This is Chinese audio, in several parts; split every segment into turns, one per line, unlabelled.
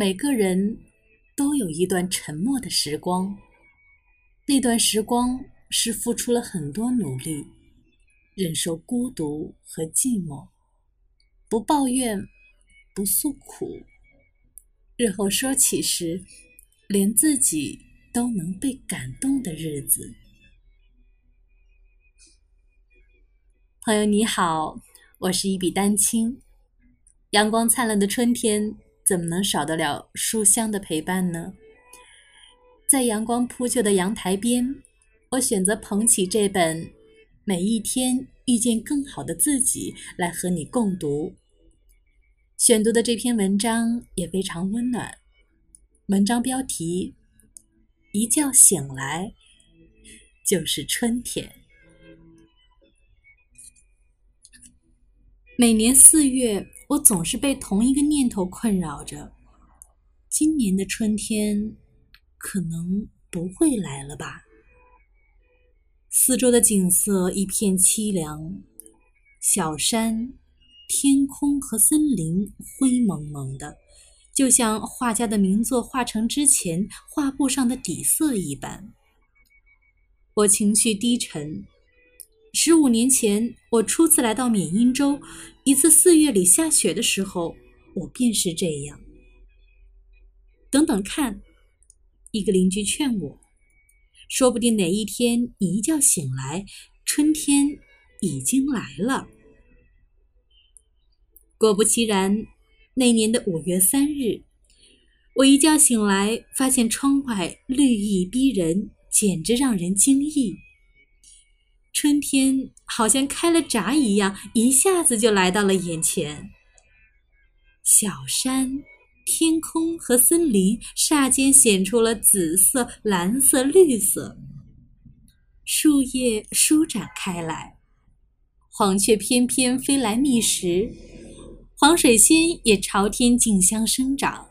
每个人都有一段沉默的时光，那段时光是付出了很多努力，忍受孤独和寂寞，不抱怨，不诉苦，日后说起时，连自己都能被感动的日子。朋友你好，我是一笔丹青，阳光灿烂的春天。怎么能少得了书香的陪伴呢？在阳光铺就的阳台边，我选择捧起这本《每一天遇见更好的自己》来和你共读。选读的这篇文章也非常温暖。文章标题：一觉醒来就是春天。每年四月。我总是被同一个念头困扰着：今年的春天可能不会来了吧？四周的景色一片凄凉，小山、天空和森林灰蒙蒙的，就像画家的名作画成之前画布上的底色一般。我情绪低沉。十五年前，我初次来到缅因州，一次四月里下雪的时候，我便是这样。等等看，一个邻居劝我，说不定哪一天你一觉醒来，春天已经来了。果不其然，那年的五月三日，我一觉醒来，发现窗外绿意逼人，简直让人惊异。春天好像开了闸一样，一下子就来到了眼前。小山、天空和森林霎间显出了紫色、蓝色、绿色。树叶舒展开来，黄雀翩翩飞来觅食，黄水仙也朝天竞相生长。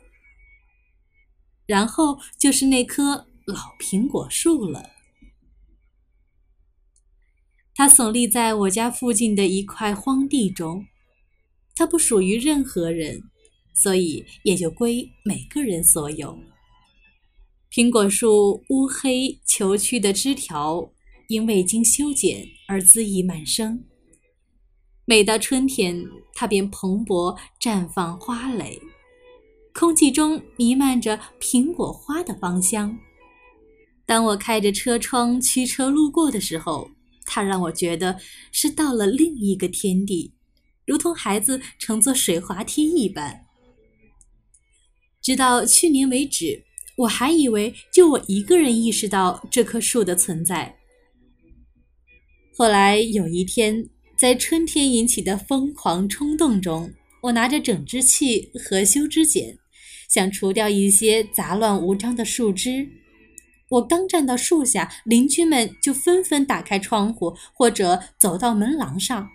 然后就是那棵老苹果树了。它耸立在我家附近的一块荒地中，它不属于任何人，所以也就归每个人所有。苹果树乌黑虬曲的枝条因未经修剪而恣意满生，每到春天，它便蓬勃绽放花蕾，空气中弥漫着苹果花的芳香。当我开着车窗驱车路过的时候，它让我觉得是到了另一个天地，如同孩子乘坐水滑梯一般。直到去年为止，我还以为就我一个人意识到这棵树的存在。后来有一天，在春天引起的疯狂冲动中，我拿着整枝器和修枝剪，想除掉一些杂乱无章的树枝。我刚站到树下，邻居们就纷纷打开窗户，或者走到门廊上。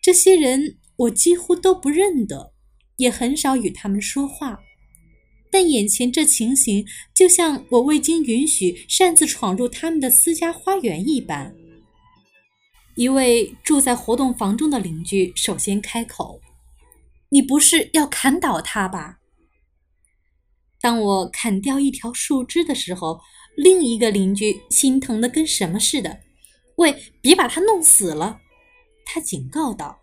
这些人我几乎都不认得，也很少与他们说话。但眼前这情形，就像我未经允许擅自闯入他们的私家花园一般。一位住在活动房中的邻居首先开口：“你不是要砍倒它吧？”当我砍掉一条树枝的时候。另一个邻居心疼的跟什么似的，喂，别把他弄死了！他警告道。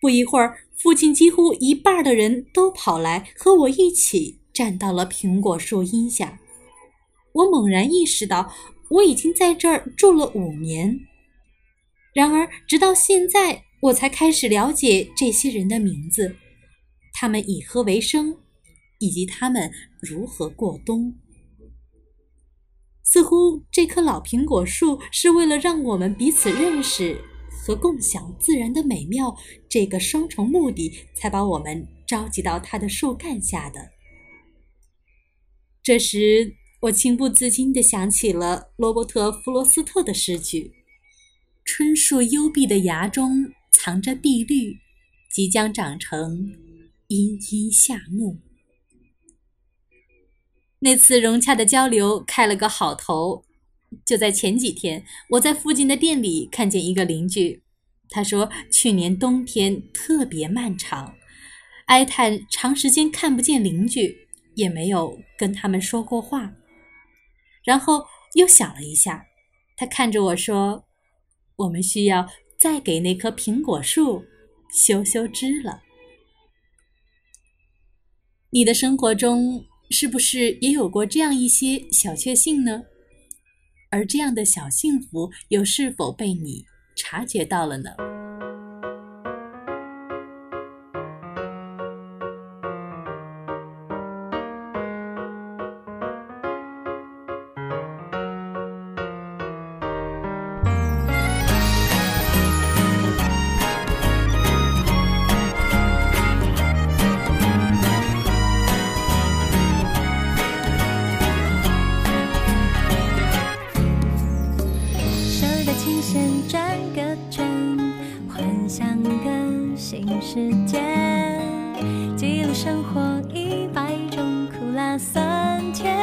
不一会儿，附近几乎一半的人都跑来和我一起站到了苹果树荫下。我猛然意识到，我已经在这儿住了五年。然而，直到现在，我才开始了解这些人的名字，他们以何为生，以及他们如何过冬。似乎这棵老苹果树是为了让我们彼此认识和共享自然的美妙这个双重目的，才把我们召集到它的树干下的。这时，我情不自禁地想起了罗伯特·弗罗斯特的诗句：“春树幽闭的芽中藏着碧绿，即将长成阴阴夏木。”那次融洽的交流开了个好头。就在前几天，我在附近的店里看见一个邻居，他说去年冬天特别漫长，哀叹长时间看不见邻居，也没有跟他们说过话。然后又想了一下，他看着我说：“我们需要再给那棵苹果树修修枝了。”你的生活中是不是也有过这样一些小确幸呢？而这样的小幸福又是否被你察觉到了呢？
新世界记录生活一百种苦辣酸甜，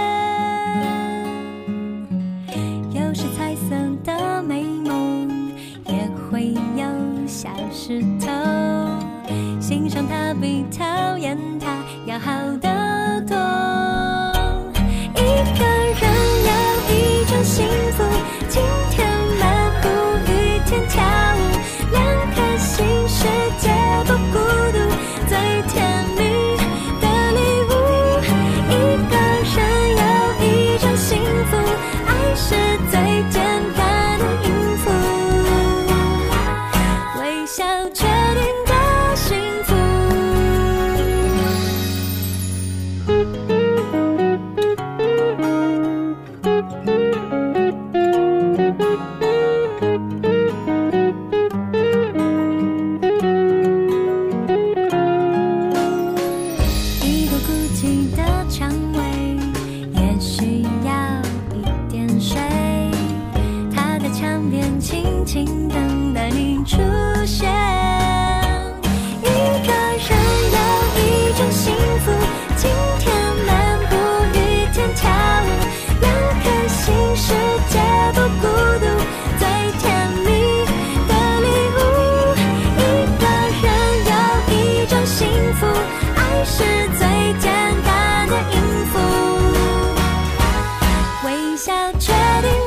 有时彩色的美梦也会有小石头，欣赏它比讨厌它要好得多。确定